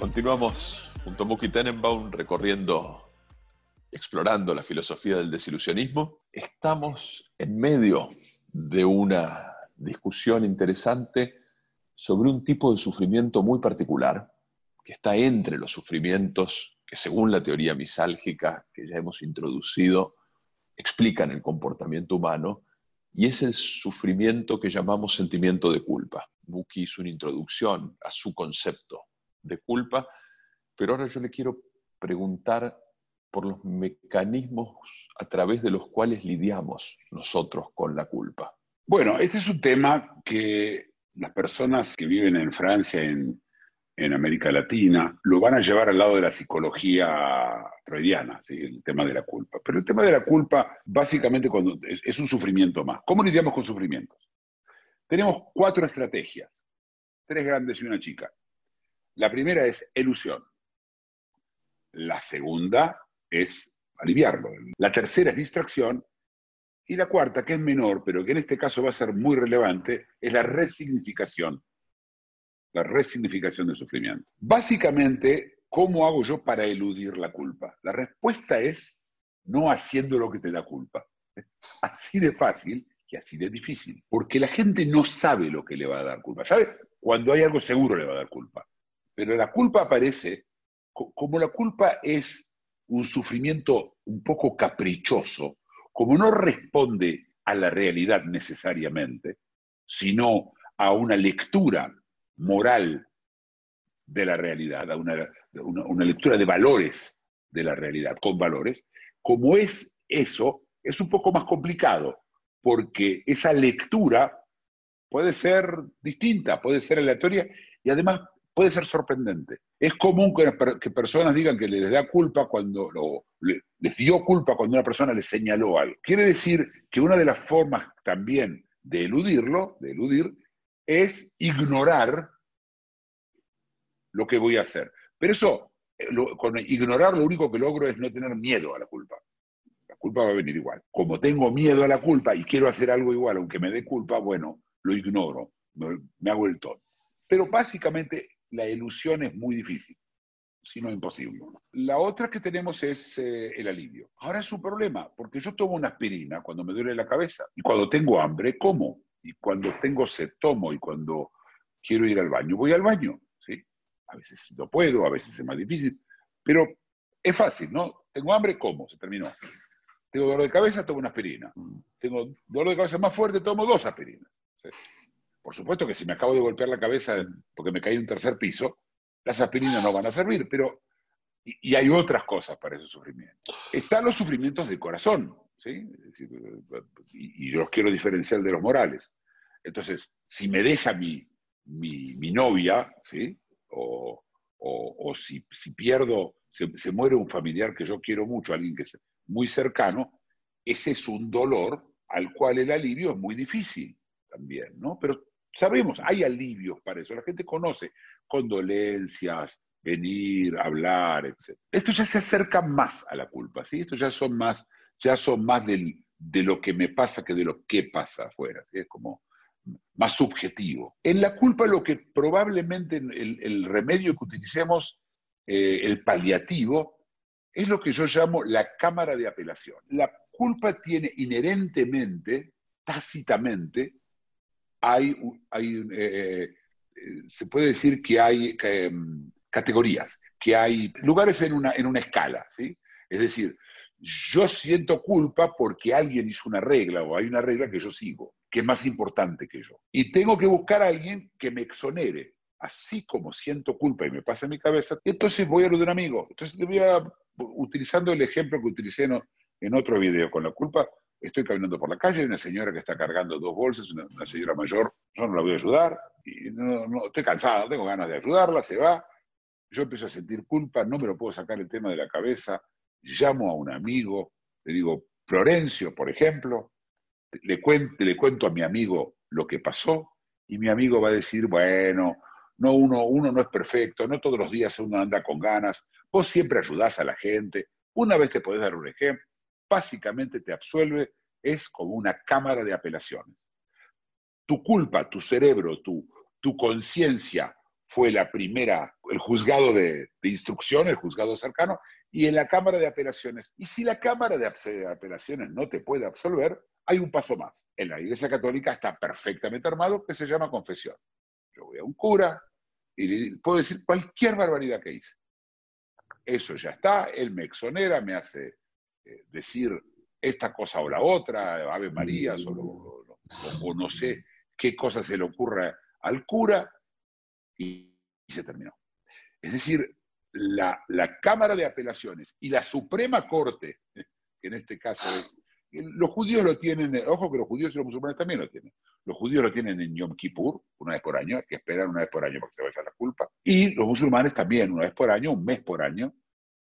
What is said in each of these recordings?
Continuamos junto a Muki Tenenbaum recorriendo, explorando la filosofía del desilusionismo. Estamos en medio de una discusión interesante sobre un tipo de sufrimiento muy particular, que está entre los sufrimientos que según la teoría misálgica que ya hemos introducido, explican el comportamiento humano, y es el sufrimiento que llamamos sentimiento de culpa. Muki hizo una introducción a su concepto de culpa, pero ahora yo le quiero preguntar por los mecanismos a través de los cuales lidiamos nosotros con la culpa. Bueno, este es un tema que las personas que viven en Francia, en, América Latina, lo van a llevar al lado de la psicología freudiana, el tema de la culpa. Pero el tema de la culpa, básicamente, es, es un sufrimiento más. ¿Cómo lidiamos con sufrimientos? Tenemos cuatro estrategias, tres grandes y una chica. La primera es ilusión. La segunda es aliviarlo. La tercera es distracción. Y la cuarta, que es menor, pero que en este caso va a ser muy relevante, es la resignificación. La resignificación del sufrimiento. Básicamente, ¿cómo hago yo para eludir la culpa? La respuesta es no haciendo lo que te da culpa. Así de fácil y así de difícil. Porque la gente no sabe lo que le va a dar culpa. ¿Sabe? Cuando hay algo seguro le va a dar culpa. Pero la culpa aparece, como la culpa es un sufrimiento un poco caprichoso, como no responde a la realidad necesariamente, sino a una lectura moral de la realidad, a una, lectura de valores de la realidad, con valores, como es eso, es un poco más complicado, porque esa lectura puede ser distinta, puede ser aleatoria y además puede ser sorprendente. Es común que, que personas digan que les da culpa cuando, o les dio culpa cuando una persona les señaló algo. Quiere decir que una de las formas también de eludirlo, de eludir, es ignorar lo que voy a hacer. Pero eso, lo, con ignorar lo único que logro es no tener miedo a la culpa. La culpa va a venir igual. Como tengo miedo a la culpa y quiero hacer algo igual, aunque me dé culpa, bueno, lo ignoro, me, me hago el tonto. Pero básicamente la ilusión es muy difícil, si no imposible. La otra que tenemos es eh, el alivio. Ahora es un problema, porque yo tomo una aspirina cuando me duele la cabeza, y cuando tengo hambre, como, y cuando tengo sed, tomo, y cuando quiero ir al baño, voy al baño. ¿sí? A veces no puedo, a veces es más difícil, pero es fácil, ¿no? Tengo hambre, como, se terminó. Tengo dolor de cabeza, tomo una aspirina. Tengo dolor de cabeza más fuerte, tomo dos aspirinas. Por supuesto que si me acabo de golpear la cabeza porque me caí de un tercer piso, las aspirinas no van a servir, pero y, hay otras cosas para ese sufrimiento. Están los sufrimientos del corazón, ¿sí? Y, yo los quiero diferenciar de los morales. Entonces, si me deja mi, mi, mi novia, ¿sí? O, o, o si, si, pierdo, se, se muere un familiar que yo quiero mucho, alguien que es muy cercano, ese es un dolor al cual el alivio es muy difícil también, ¿no? Pero sabemos, hay alivios para eso. La gente conoce condolencias, venir, hablar, etc. Esto ya se acerca más a la culpa, ¿sí? Esto ya son más, ya son más del, de lo que me pasa que de lo que pasa afuera, ¿sí? Es como más subjetivo. En la culpa lo que probablemente el, remedio que utilicemos, eh, el paliativo, es lo que yo llamo la cámara de apelación. La culpa tiene inherentemente, tácitamente, hay, hay eh, se puede decir que hay eh, categorías, que hay lugares en una, en una escala, ¿sí? Es decir, yo siento culpa porque alguien hizo una regla o hay una regla que yo sigo, que es más importante que yo. Y tengo que buscar a alguien que me exonere, así como siento culpa y me pasa en mi cabeza, entonces voy a lo de un amigo. Entonces voy a, utilizando el ejemplo que utilicé en, en otro video con la culpa, estoy caminando por la calle, hay una señora que está cargando dos bolsas, una, señora mayor, yo no la voy a ayudar, y no, no, estoy cansado, tengo ganas de ayudarla, se va, yo empiezo a sentir culpa, no me lo puedo sacar el tema de la cabeza, llamo a un amigo, le digo, Florencio, por ejemplo, le cuento, le cuento a mi amigo lo que pasó, Y mi amigo va a decir, bueno, no uno, uno no es perfecto, no todos los días uno anda con ganas, vos siempre ayudás a la gente, una vez te podés dar un ejemplo, básicamente te absuelve, es como una cámara de apelaciones. Tu culpa, tu cerebro, tu, tu conciencia fue la primera, el juzgado de, instrucción, el juzgado cercano, y en la Cámara de Apelaciones. Y si la Cámara de Apelaciones no te puede absolver, hay un paso más. En la Iglesia Católica está perfectamente armado que se llama confesión. Yo voy a un cura y le puedo decir cualquier barbaridad que hice. Eso ya está, él me exonera, me hace decir esta cosa o la otra, Ave María, o, no sé qué cosa se le ocurra al cura, y, se terminó. Es decir, la, Cámara de Apelaciones y la Suprema Corte, que en este caso es, los judíos lo tienen, ojo que los judíos y los musulmanes también lo tienen. Los judíos lo tienen en Yom Kippur, una vez por año, que esperan una vez por año para que se vaya la culpa. Y los musulmanes también, una vez por año, un mes por año,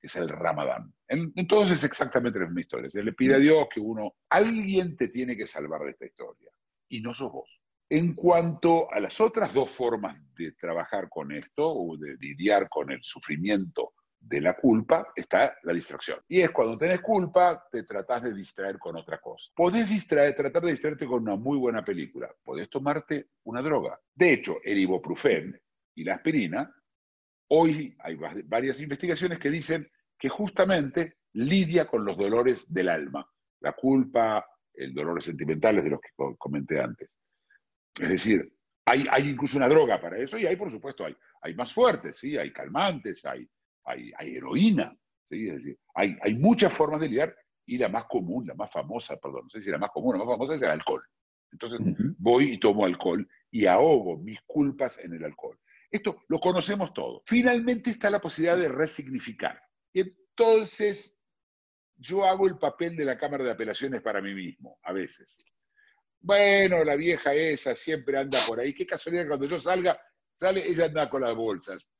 es el Ramadán. Entonces es exactamente la misma historia. Se le pide a Dios que uno, alguien te tiene que salvar de esta historia. Y no sos vos. En cuanto a las otras dos formas de trabajar con esto o de lidiar con el sufrimiento de la culpa, está la distracción. Y es cuando tenés culpa, te tratás de distraer con otra cosa. Podés distraer, tratar de distraerte con una muy buena película. Podés tomarte una droga. De hecho, el ibuprofeno y la aspirina, hoy hay varias investigaciones que dicen que justamente lidia con los dolores del alma. La culpa, el dolor sentimentales de los que comenté antes. Es decir, hay, hay, incluso una droga para eso y hay, por supuesto, hay, hay más fuertes, ¿sí? hay calmantes, hay, hay, hay heroína, ¿sí? es decir, hay, hay muchas formas de lidiar y la más común, la más famosa, perdón, no sé si la más común, la más famosa es el alcohol. Entonces voy y tomo alcohol y ahogo mis culpas en el alcohol. Esto lo conocemos todo. Finalmente está la posibilidad de resignificar. Y entonces yo hago el papel de la Cámara de Apelaciones para mí mismo, a veces. Bueno, la vieja esa siempre anda por ahí. Qué casualidad cuando yo salga, sale, ella anda con las bolsas.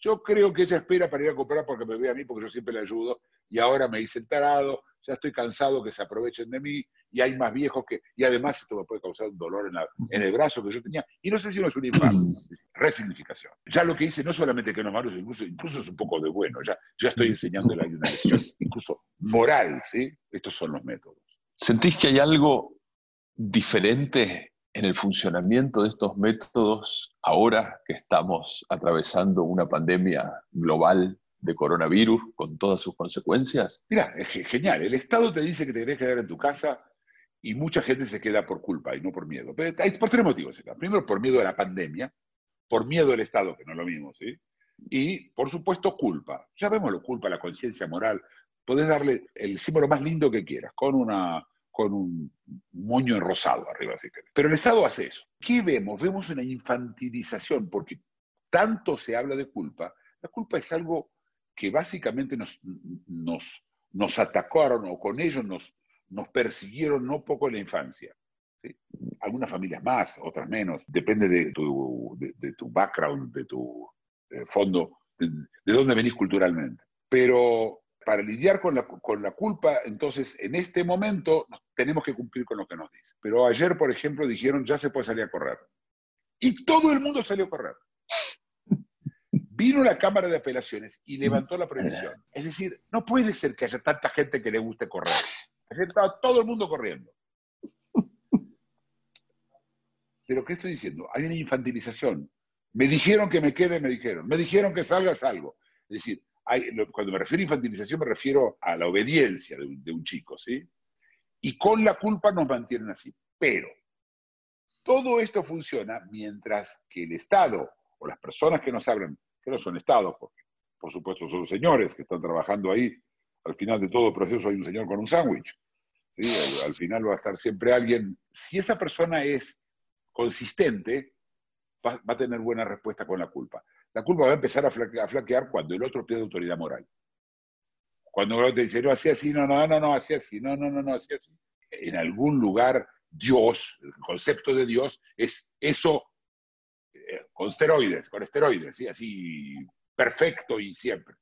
Yo creo que ella espera para ir a comprar porque me ve a mí, porque yo siempre le ayudo, y ahora me dice el tarado, ya estoy cansado que se aprovechen de mí, y hay más viejos que, y además esto me puede causar un dolor en, el brazo que yo tenía, y no sé si no es un infarto, resignificación. Ya lo que hice no solamente que no malo, incluso, incluso es un poco de bueno, ya, ya estoy enseñándole una lección, incluso moral, ¿sí? Estos son los métodos. ¿Sentís que hay algo diferente en el funcionamiento de estos métodos ahora que estamos atravesando una pandemia global de coronavirus con todas sus consecuencias? Mira, es genial. El Estado te dice que te que quedar en tu casa y mucha gente se queda por culpa y no por miedo. hay por tres motivos. Primero, por miedo a la pandemia, por miedo al Estado, que no es lo mismo, ¿sí? Y, por supuesto, culpa. Ya vemos lo culpa, la conciencia moral. Podés darle el símbolo más lindo que quieras, con una con un moño rosado arriba, si querés. Pero el Estado hace eso. ¿Qué vemos? Vemos una infantilización, porque tanto se habla de culpa. La culpa es algo que básicamente nos, nos, nos atacaron o con ellos nos, nos persiguieron no poco en la infancia. Algunas familias más, otras menos, depende de tu, de, tu background, de tu eh, fondo, de, de dónde venís culturalmente. Pero para lidiar con la, con la, culpa, entonces en este momento tenemos que cumplir con lo que nos dice. Pero ayer, por ejemplo, dijeron ya se puede salir a correr. Y todo el mundo salió a correr. Vino la Cámara de Apelaciones y levantó la prohibición. Es decir, no puede ser que haya tanta gente que le guste correr. Estaba todo el mundo corriendo. Pero ¿qué estoy diciendo? Hay una infantilización. Me dijeron que me quede, me dijeron. Me dijeron que salga, salgo. Es decir, cuando me refiero a infantilización me refiero a la obediencia de un, chico, ¿sí? Y con la culpa nos mantienen así. Pero todo esto funciona mientras que el Estado o las personas que nos hablan, que no son Estados, porque por supuesto son señores que están trabajando ahí, al final de todo proceso hay un señor con un sándwich. Al, al, final va a estar siempre alguien. Si esa persona es consistente, va, va, a tener buena respuesta con la culpa. La culpa va a empezar a flaquear, cuando el otro pierde autoridad moral. Cuando uno te dice, no, así así, no, no, no, no, así así, no, no, no, no, así así. En algún lugar, Dios, el concepto de Dios, es eso eh, con esteroides, con esteroides, ¿sí? así perfecto y siempre.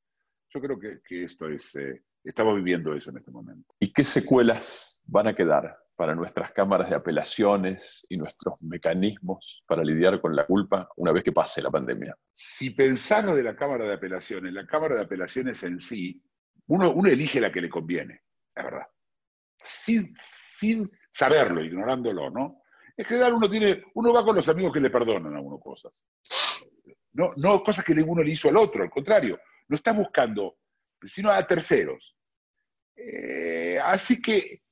Yo creo que, esto es, eh, estamos viviendo eso en este momento. ¿Y qué secuelas van a quedar para nuestras cámaras de apelaciones y nuestros mecanismos para lidiar con la culpa una vez que pase la pandemia? Si pensamos de la Cámara de Apelaciones, la Cámara de Apelaciones en sí, uno, uno elige la que le conviene, la verdad. Sin, sin saberlo, ignorándolo, ¿no? En general uno tiene, uno va con los amigos que le perdonan a uno cosas. No, no cosas que ninguno le hizo al otro, al contrario, no está buscando, sino a terceros. Eh, así que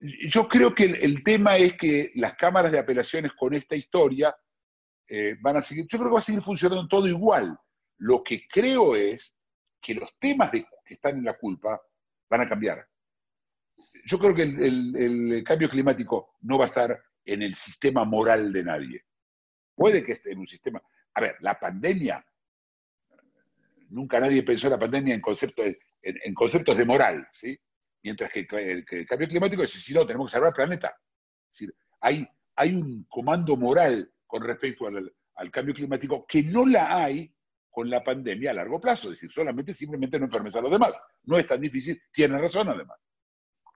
yo creo que el, tema es que las cámaras de apelaciones con esta historia eh, van a seguir, yo creo que va a seguir funcionando todo igual. Lo que creo es que los temas que están en la culpa van a cambiar. Yo creo que el, cambio climático no va a estar en el sistema moral de nadie. Puede que esté en un sistema... A ver, la pandemia, nunca nadie pensó en la pandemia en conceptos de, en conceptos de moral, ¿sí? Mientras que, el cambio climático es si no, tenemos que salvar el planeta. Es decir, hay, hay un comando moral con respecto al, cambio climático que no la hay con la pandemia a largo plazo. Es decir, solamente simplemente no enfermes a los demás. No es tan difícil, tiene razón además.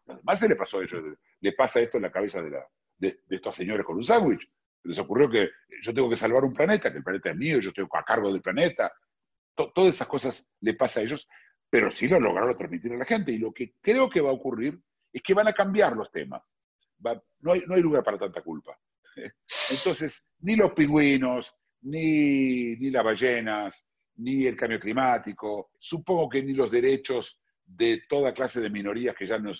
Además se le pasó a ellos, le pasa esto en la cabeza de, la, de, estos señores con un sándwich. Les ocurrió que yo tengo que salvar un planeta, que el planeta es mío, yo estoy a cargo del planeta. todas esas cosas le pasa a ellos pero sí lo lograron transmitir a la gente. Y lo que creo que va a ocurrir es que van a cambiar los temas. no, hay, no hay lugar para tanta culpa. Entonces, ni los pingüinos, ni, ni las ballenas, ni el cambio climático, supongo que ni los derechos de toda clase de minorías que ya no,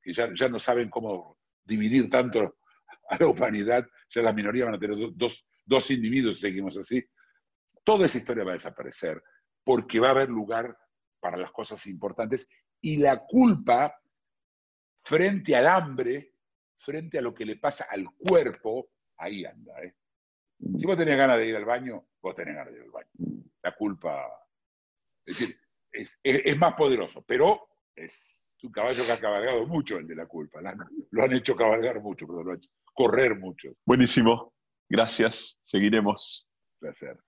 que ya, ya no saben cómo dividir tanto a la humanidad, ya las minorías van a tener dos, dos individuos, seguimos así. Toda esa historia va a desaparecer porque va a haber lugar para las cosas importantes y la culpa frente al hambre, frente a lo que le pasa al cuerpo, ahí anda. ¿eh? Si vos tenés ganas de ir al baño, vos tenés ganas de ir al baño. La culpa, es decir, es, más poderoso, pero es un caballo que ha cabalgado mucho el de la culpa. Lo han hecho cabalgar mucho, perdón, lo han hecho correr mucho. Buenísimo. Gracias. Seguiremos. Placer.